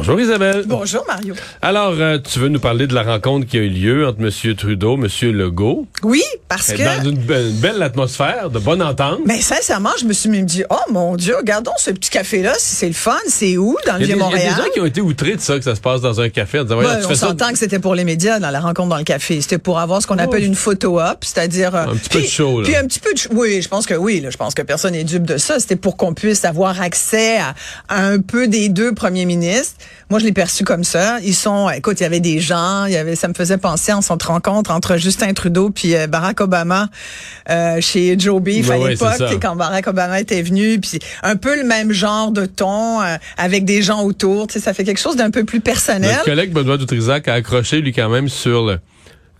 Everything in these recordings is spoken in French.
Bonjour Isabelle. Bonjour, Mario. Alors, euh, tu veux nous parler de la rencontre qui a eu lieu entre M. Trudeau, M. Legault, Oui, parce que... dans une be- une belle atmosphère, de bonne entente. Mais sincèrement, je me suis même dit, oh mon Dieu, regardons ce petit café-là, si c'est le fun, c'est où, dans le des, il y a Vieux-Montréal? des gens qui ont été outrés de ça, que ça se passe dans un café, en disant, tu on ça. s'entend que c'était pour les médias dans la rencontre dans le café. C'était pour avoir ce qu'on appelle une photo op, c'est-à-dire euh, Un petit peu de show, là. Puis un petit peu de oui, je pense que oui, là, je pense que personne n'est dupe de ça. C'était pour qu'on puisse avoir accès à, à un peu des deux premiers ministres. Moi, je l'ai perçu comme ça. Ils sont, écoute, il y avait des gens, il y avait, ça me faisait penser en cette rencontre entre Justin Trudeau puis euh, Barack Obama euh, chez Joe Beef Ouais, à ouais, l'époque, quand Barack Obama était venu, puis un peu le même genre de ton euh, avec des gens autour. Tu sais, ça fait quelque chose d'un peu plus personnel. Notre collègue Benoît Dutrisac a accroché, lui, quand même, sur le-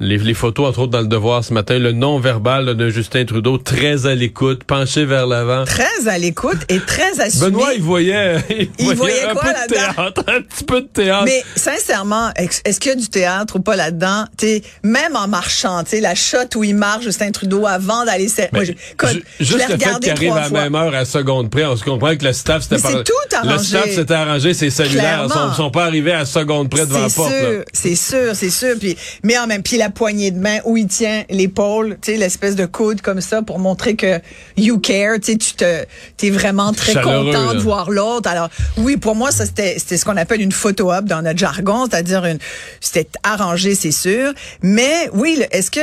les, les photos, entre autres, dans le Devoir ce matin, le non-verbal de Justin Trudeau, très à l'écoute, penché vers l'avant. très à l'écoute et très assumé. Benoît, il voyait, il Il voyait un quoi peu de là-dedans? théâtre, un petit peu de théâtre. mais sincèrement, est- est-ce qu'il y a du théâtre ou pas là-dedans? T'sais, même en marchant, tu la shot où il marche Justin Trudeau avant d'aller. Moi, je, écoute, Ju- je Juste l'ai le fait qu'il arrive à la même heure à seconde près, on se comprend que le staff s'était c'est par- tout arrangé. Le staff s'était arrangé, ses cellulaires sont, sont pas arrivés à seconde près devant la C'est porte. là. sûr, c'est sûr, c'est sûr. Puis, mais en même, puis la poignée de main où il tient l'épaule, tu sais, l'espèce de coude comme ça pour montrer que you care, tu sais, tu te, t'es vraiment très content de voir l'autre. Alors, oui, pour moi, ça c'était, c'était ce qu'on appelle une photo op dans notre jargon, c'est-à-dire une, c'était arrangé, c'est sûr. Mais oui, est-ce que,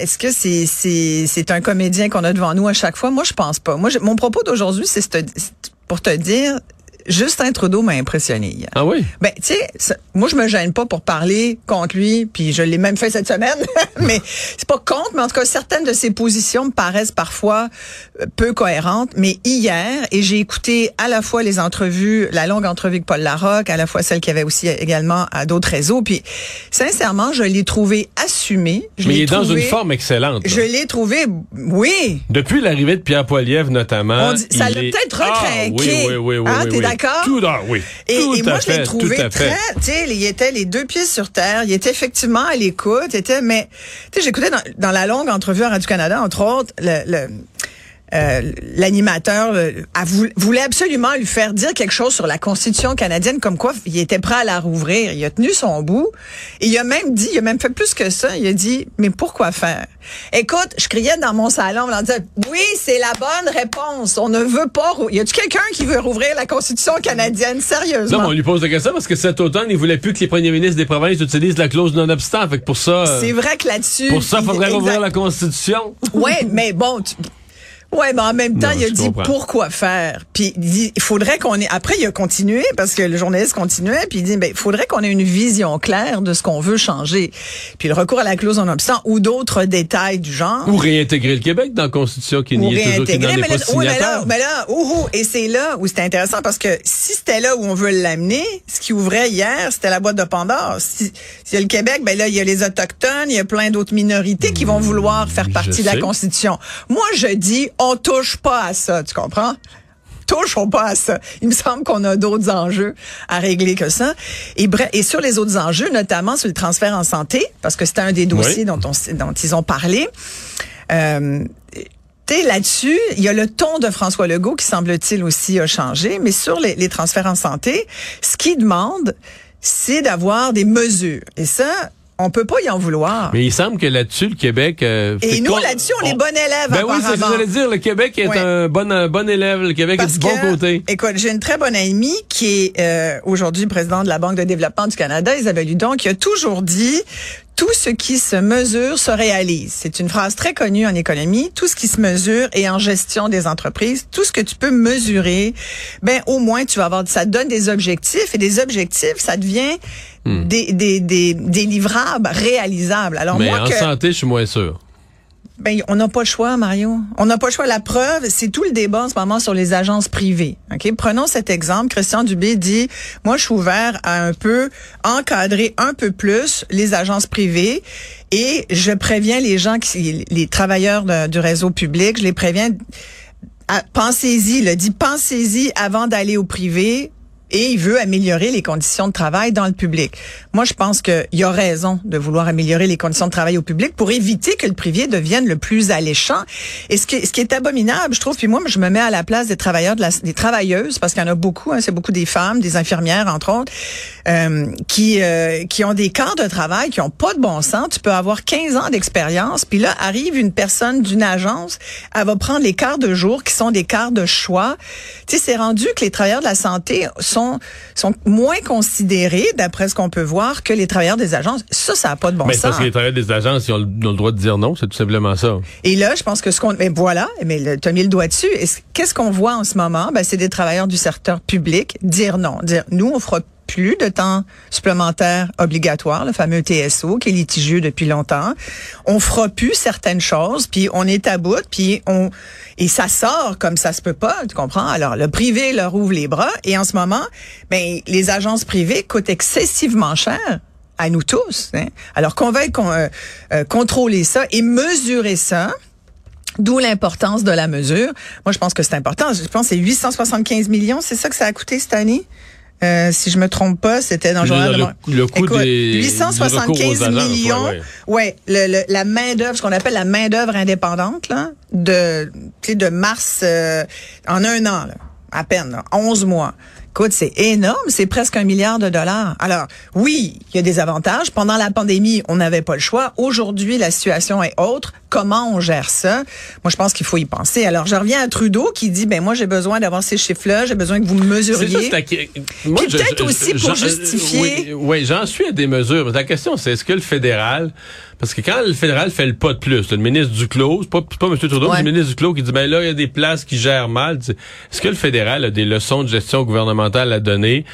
est-ce que c'est, c'est, c'est un comédien qu'on a devant nous à chaque fois? Moi, je pense pas. Moi, je- mon propos d'aujourd'hui, c'est ce- c'est pour te dire. Justin Trudeau m'a impressionné hier. Ah oui? Ben, tu sais, moi, je me gêne pas pour parler contre lui, puis je l'ai même fait cette semaine, mais c'est pas contre, mais en tout cas, certaines de ses positions me paraissent parfois euh, peu cohérentes. Mais hier, et j'ai écouté à la fois les entrevues, la longue entrevue avec Paul Larocque, à la fois celle qu'il y avait aussi également à d'autres réseaux, puis sincèrement, je l'ai trouvé assumé. Je Mais l'ai il est dans une forme excellente. là. Je l'ai trouvé, oui, Depuis l'arrivée de Pierre Poilievre, notamment. On dit- ça l'a est- peut-être Ah, recraqué. oui, oui, oui, oui. Hein, oui. D'accord? Tout, ah, oui. Et, Tout et à moi, je l'ai trouvé très, tu sais, il était les deux pieds sur terre, il était effectivement à l'écoute, était, mais, tu sais, j'écoutais dans, dans la longue entrevue à Radio-Canada, entre autres, le, le euh, l'animateur euh, voulait absolument lui faire dire quelque chose sur la Constitution canadienne, comme quoi il était prêt à la rouvrir. Il a tenu son bout. Et il a même dit, il a même fait plus que ça, il a dit, mais pourquoi faire? Écoute, je criais dans mon salon, en disant, oui, c'est la bonne réponse. On ne veut pas, rou- y a-tu quelqu'un qui veut rouvrir la Constitution canadienne? Non, Sérieusement? mais on lui pose la question parce que cet automne, il voulait plus que les premiers ministres des provinces utilisent la clause non-obstant. Fait que pour ça, euh, C'est vrai que là-dessus. pour ça, il faudrait exact. rouvrir la Constitution. Ouais, mais bon. tu- Ouais, mais en même temps, Non, il a dit comprends. pourquoi faire. Puis il dit il faudrait qu'on ait. Après, il a continué parce que le journaliste continuait. Puis il dit ben il faudrait qu'on ait une vision claire de ce qu'on veut changer. Puis le recours à la clause en obstant ou d'autres détails du genre. Ou réintégrer le Québec dans la Constitution qui n'y est toujours qui est pas oui, mais là, mais là, ouhou, et c'est là où c'était intéressant parce que si c'était là où on veut l'amener, ce qui ouvrait hier, c'était la boîte de Pandore. Si, s'il y a le Québec, ben là, il y a les Autochtones, il y a plein d'autres minorités qui vont vouloir faire partie de la. Constitution. Moi, je dis, on touche pas à ça, tu comprends? touchons pas à ça. Il me semble qu'on a d'autres enjeux à régler que ça. Et bref, et sur les autres enjeux, notamment sur le transfert en santé, parce que c'était un des dossiers Oui. dont, on, dont ils ont parlé. Euh, tu sais, là-dessus, il y a le ton de François Legault qui semble-t-il aussi a changé, mais sur les, les transferts en santé, ce qu'il demande, c'est d'avoir des mesures. Et ça, on peut pas y en vouloir. Mais il semble que là-dessus, le Québec. euh, Et nous, là-dessus, on est bon élève, Ben oui, c'est ce que j'allais dire. Le Québec est Ouais. un bon, un bon élève. Le Québec Parce est du bon que, côté. Écoute, j'ai une très bonne amie qui est euh, aujourd'hui présidente de la Banque de développement du Canada, Isabelle Hudon, qui a toujours dit tout ce qui se mesure se réalise. C'est une phrase très connue en économie. Tout ce qui se mesure et en gestion des entreprises, tout ce que tu peux mesurer, ben au moins tu vas avoir, ça donne des objectifs et des objectifs, ça devient des, des, des, des livrables réalisables. Alors Mais moi en que santé, je suis moins sûr. Ben, on n'a pas le choix, Mario. On n'a pas le choix. La preuve, c'est tout le débat en ce moment sur les agences privées. Ok, Prenons cet exemple. Christian Dubé dit, moi, je suis ouvert à un peu encadrer un peu plus les agences privées et je préviens les gens, qui, les travailleurs du réseau public, je les préviens, pensez-y, a dit, pensez-y avant d'aller au privé et il veut améliorer les conditions de travail dans le public. Moi, je pense qu'il y a raison de vouloir améliorer les conditions de travail au public pour éviter que le privé devienne le plus alléchant. Et ce qui, est abominable, je trouve, puis moi, je me mets à la place des travailleurs, de la, des travailleuses, parce qu'il y en a beaucoup, hein, c'est beaucoup des femmes, des infirmières, entre autres, euh, qui, euh, qui ont des quarts de travail qui ont pas de bon sens. Tu peux avoir 15 ans d'expérience, puis là, arrive une personne d'une agence, elle va prendre les quarts de jour qui sont des quarts de choix. Tu sais, c'est rendu que les travailleurs de la santé sont, moins considérés, d'après ce qu'on peut voir, que les travailleurs des agences. Ça, ça n'a pas de bon mais sens. Parce que les travailleurs des agences, ils ont, le, droit de dire non, c'est tout simplement ça. Et là, je pense que ce qu'on... Mais voilà, mais tu as mis le doigt dessus. Qu'est-ce qu'on voit en ce moment? Ben, c'est des travailleurs du secteur public dire non. Dire, nous, on fera plus de temps supplémentaire obligatoire, le fameux TSO qui est litigieux depuis longtemps. On fera plus certaines choses, puis on est à bout, puis on et ça sort comme ça se peut pas, tu comprends? Alors le privé leur ouvre les bras et en ce moment, ben les agences privées coûtent excessivement cher à nous tous. Hein? Alors qu'on va euh, euh, contrôler ça et mesurer ça. D'où l'importance de la mesure. Moi, je pense que c'est important. Je pense que c'est 875 millions. C'est ça que ça a coûté cette année? Euh, si je me trompe pas, c'était dans le journal de le, le coût des 875 millions. Ouais, le, la main d'œuvre, ce qu'on appelle la main d'œuvre indépendante là, de de mars euh, en un an là, à peine, là, 11 mois. Écoute, c'est énorme, c'est presque un milliard de dollars. Alors, oui, il y a des avantages. Pendant la pandémie, on n'avait pas le choix. Aujourd'hui, la situation est autre. Comment on gère ça? Moi, je pense qu'il faut y penser. Alors, je reviens à Trudeau qui dit, ben moi, j'ai besoin d'avoir ces chiffres-là, j'ai besoin que vous me mesuriez. peut-être aussi pour justifier. Oui, j'en suis à des mesures. La question, c'est est-ce que le fédéral, parce que quand le fédéral fait le pas de plus, le ministre Duclos, c'est pas, pas M. Trudeau, c'est le ministre Duclos qui dit, ben là, il y a des places qui gèrent mal. Est-ce que le fédéral a des leçons de gestion gouvernementale? À donner?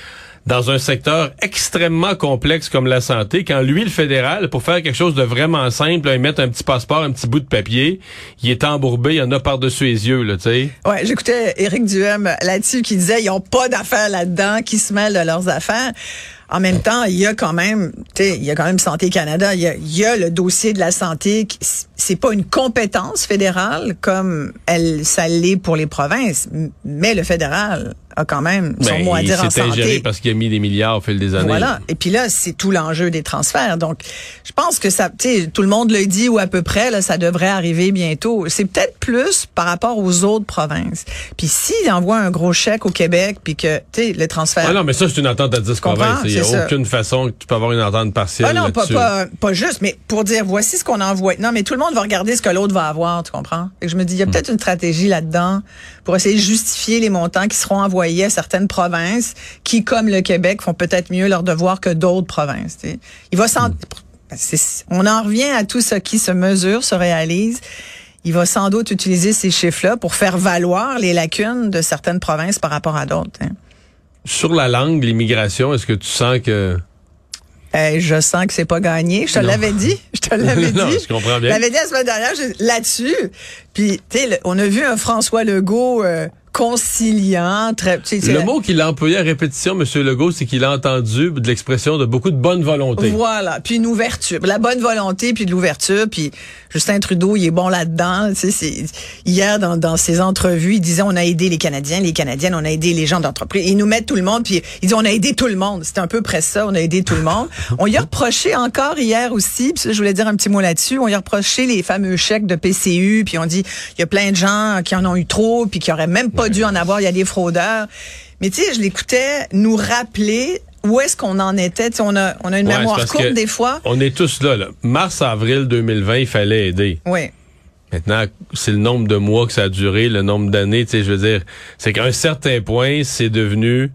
dans un secteur extrêmement complexe comme la santé, quand lui, le fédéral, pour faire quelque chose de vraiment simple, il met un petit passeport, un petit bout de papier, il est embourbé, il y en a par-dessus les yeux, là, tu sais. Ouais, j'écoutais Éric Duhem là-dessus qui disait, ils ont pas d'affaires là-dedans, qui se mêlent de leurs affaires. En même temps, il y a quand même, tu sais, il y a quand même Santé Canada, il y a, y a le dossier de la santé, c'est pas une compétence fédérale comme elle, ça l'est pour les provinces, mais le fédéral a quand même son ben, mot à dire en santé. parce qu'il a mis des milliards au fil des années. Voilà. Et puis là, c'est tout l'enjeu des transferts. Donc, je pense que ça, tu sais, tout le monde le dit ou à peu près, là, ça devrait arriver bientôt. C'est peut-être plus par rapport aux autres provinces. Puis s'il envoie un gros chèque au Québec, puis que, tu sais, les transferts. Ah non, mais ça, c'est une entente à 10 provinces. Il n'y a aucune façon que tu peux avoir une entente partielle. Ah non, pas, pas, pas, juste, mais pour dire, voici ce qu'on envoie. Non, mais tout le monde va regarder ce que l'autre va avoir, tu comprends? Et je me dis, il y a hmm. peut-être une stratégie là-dedans pour essayer de justifier les montants qui seront envoyés à certaines provinces qui, comme le Québec, font peut-être mieux leur devoir que d'autres provinces. Il va sans... On en revient à tout ce qui se mesure, se réalise. Il va sans doute utiliser ces chiffres-là pour faire valoir les lacunes de certaines provinces par rapport à d'autres. Hein. Sur la langue, l'immigration, est-ce que tu sens que je sens que c'est pas gagné. Je te l'avais dit. Je te l'avais dit. je comprends bien. Je l'avais dit la semaine dernière là-dessus. Puis, tu sais, on a vu un François Legault euh, conciliant. Très, le mot qu'il a employé à répétition, M. Legault, c'est qu'il a entendu de l'expression de beaucoup de bonne volonté. Voilà, puis une ouverture. La bonne volonté, puis de l'ouverture. Puis Justin Trudeau, il est bon là-dedans. Hier, dans, dans ses entrevues, il disait on a aidé les Canadiens, les Canadiennes, on a aidé les gens d'entreprise. Il nous met tout le monde, puis il dit on a aidé tout le monde. C'était un peu près ça, on a aidé tout le monde. on y a reproché encore hier aussi, puis je voulais dire un petit mot là-dessus, on y a reproché les fameux chèques de PCU, puis on dit il y a plein de gens qui en ont eu trop, puis qui auraient même pas dû en avoir, il y a des fraudeurs. Mais tu sais, je l'écoutais nous rappeler où est-ce qu'on en était. on a, on a une mémoire courte des fois. On est tous là, là. Mars-avril 2020, il fallait aider. Oui. Maintenant, c'est le nombre de mois que ça a duré, le nombre d'années. Tu sais, je veux dire, c'est qu'à un certain point, c'est devenu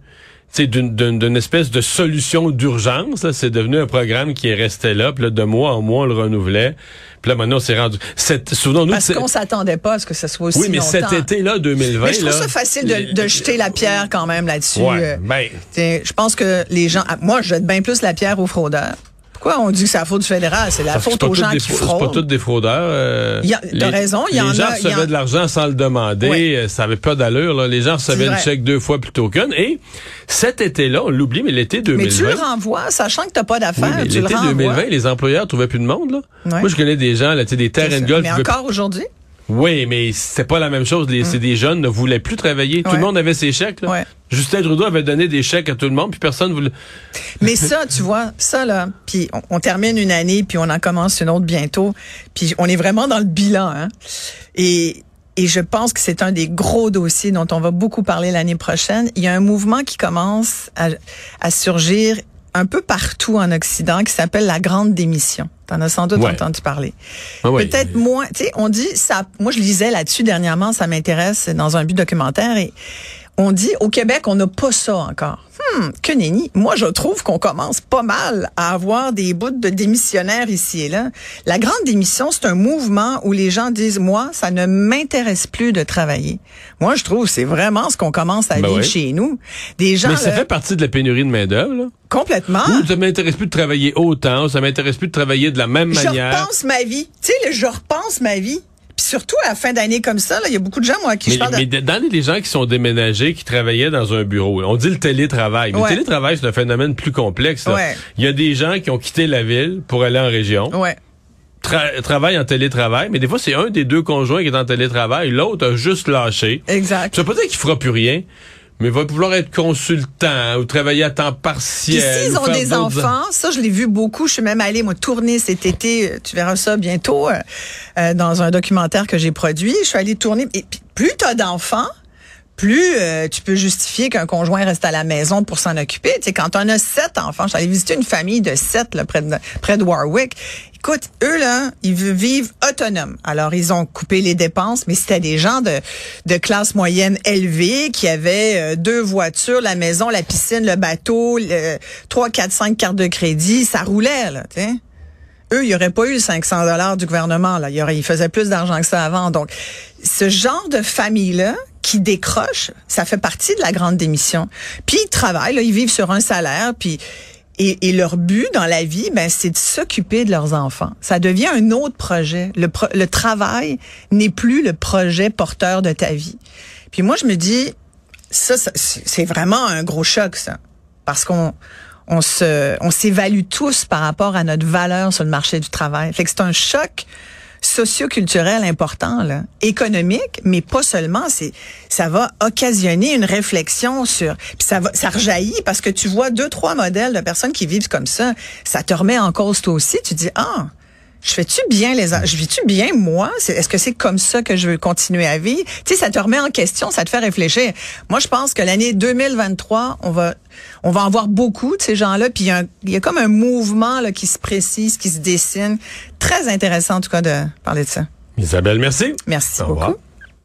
d'une espèce de solution d'urgence. C'est devenu un programme qui est resté là. Puis là, de mois en mois, on le renouvelait. Puis là, maintenant, on s'est rendu... Souvenons-nous... Parce qu'on s'attendait pas à ce que ça soit aussi Oui, mais cet été-là, 2020... Mais je trouve ça facile de, de, jeter la pierre quand même là-dessus. Ouais, ben... Je pense que les gens... Moi, je jette bien plus la pierre aux fraudeurs. Pourquoi on dit que c'est la faute du fédéral? C'est la faute aux gens qui fraudent. C'est pas tous des fraudeurs. Euh, T'as raison, il y en a. Les gens recevaient de l'argent sans le demander. Euh, ça avait pas d'allure. Là. Les gens recevaient le chèque deux fois plutôt qu'une. Et cet été-là, on l'oublie, mais l'été 2020... Mais tu le renvoies, sachant que t'as pas d'affaires, oui, L'été 2020, les employeurs trouvaient plus de monde. Là. Moi, je connais des gens, là, des terrains de golf... Mais encore aujourd'hui? Oui, mais c'est pas la même chose. Les, C'est des jeunes ne voulaient plus travailler. Tout le monde avait ses chèques. Là. Ouais. Justin Trudeau avait donné des chèques à tout le monde, puis personne voulait. Mais ça, tu vois, ça là, puis on, on termine une année, puis on en commence une autre bientôt, puis on est vraiment dans le bilan. Hein? Et et je pense que c'est un des gros dossiers dont on va beaucoup parler l'année prochaine. Il y a un mouvement qui commence à, à surgir un peu partout en Occident qui s'appelle la grande démission. T'en as sans doute Ouais. entendu parler. Ah ouais. Peut-être moins. Tu sais, on dit ça. Moi, je lisais là-dessus dernièrement. Ça m'intéresse dans un but documentaire et on dit au Québec, on n'a pas ça encore. Hmm, que nenni. Moi, je trouve qu'on commence pas mal à avoir des bouts de démissionnaires ici et là. La grande démission, c'est un mouvement où les gens disent, moi, ça ne m'intéresse plus de travailler. Moi, je trouve que c'est vraiment ce qu'on commence à Ben vivre oui. chez nous. Des gens Mais ça là, fait partie de la pénurie de main-d'œuvre, là. complètement. Ou ça m'intéresse plus de travailler autant, ça m'intéresse plus de travailler de la même Je manière. repense ma vie. Tu sais, je repense ma vie. Puis surtout à la fin d'année comme ça, il y a beaucoup de gens, moi, qui Mais, je parle de... mais dans les gens qui sont déménagés, qui travaillaient dans un bureau, on dit le télétravail. Mais Ouais. le télétravail, c'est un phénomène plus complexe. Ouais. Il y a des gens qui ont quitté la ville pour aller en région, Ouais. tra- travaillent en télétravail, mais des fois, c'est un des deux conjoints qui est en télétravail, l'autre a juste lâché. Exact. Ça veut pas dire qu'il fera plus rien, mais va pouvoir être consultant ou travailler à temps partiel. s'ils ont des enfants, ça je l'ai vu beaucoup. Je suis même allée moi tourner cet été. euh, Tu verras ça bientôt euh, euh, dans un documentaire que j'ai produit. Je suis allée tourner. Et puis, plus t'as d'enfants, plus euh, tu peux justifier qu'un conjoint reste à la maison pour s'en occuper. Tu sais, quand on a sept enfants, je suis allée visiter une famille de sept là, près, de, près de Warwick. Écoute, eux là, ils vivre autonomes. Alors ils ont coupé les dépenses, mais c'était des gens de, classe moyenne élevée qui avaient euh, deux voitures, la maison, la piscine, le bateau, trois, quatre, cinq cartes de crédit, ça roulait là. Tu. Eux, il n'y aurait pas eu le 500 dollars du gouvernement. Là. Ils faisaient plus d'argent que ça avant. Donc, ce genre de famille-là qui décroche, ça fait partie de la grande démission. Puis ils travaillent, là, ils vivent sur un salaire, puis et, et leur but dans la vie, ben, c'est de s'occuper de leurs enfants. Ça devient un autre projet. Le, pro- le travail n'est plus le projet porteur de ta vie. Puis moi, je me dis, ça, ça, c'est vraiment un gros choc, ça. Parce qu'on on se, on s'évalue tous par rapport à notre valeur sur le marché du travail. Fait que c'est un choc socioculturel important, là, économique, mais pas seulement. C'est, ça va occasionner une réflexion sur, puis ça va, ça rejaillit parce que tu vois deux, trois modèles de personnes qui vivent comme ça. Ça te remet en cause toi aussi. Tu dis ah. Je fais-tu bien les je vis-tu bien moi? Est-ce que c'est comme ça que je veux continuer à vivre? Tu sais ça te remet en question, ça te fait réfléchir. Moi je pense que l'année 2023, on va on va en voir beaucoup de ces gens-là puis il y, y a comme un mouvement là qui se précise, qui se dessine, très intéressant en tout cas de parler de ça. Isabelle, merci. Merci Au revoir. beaucoup.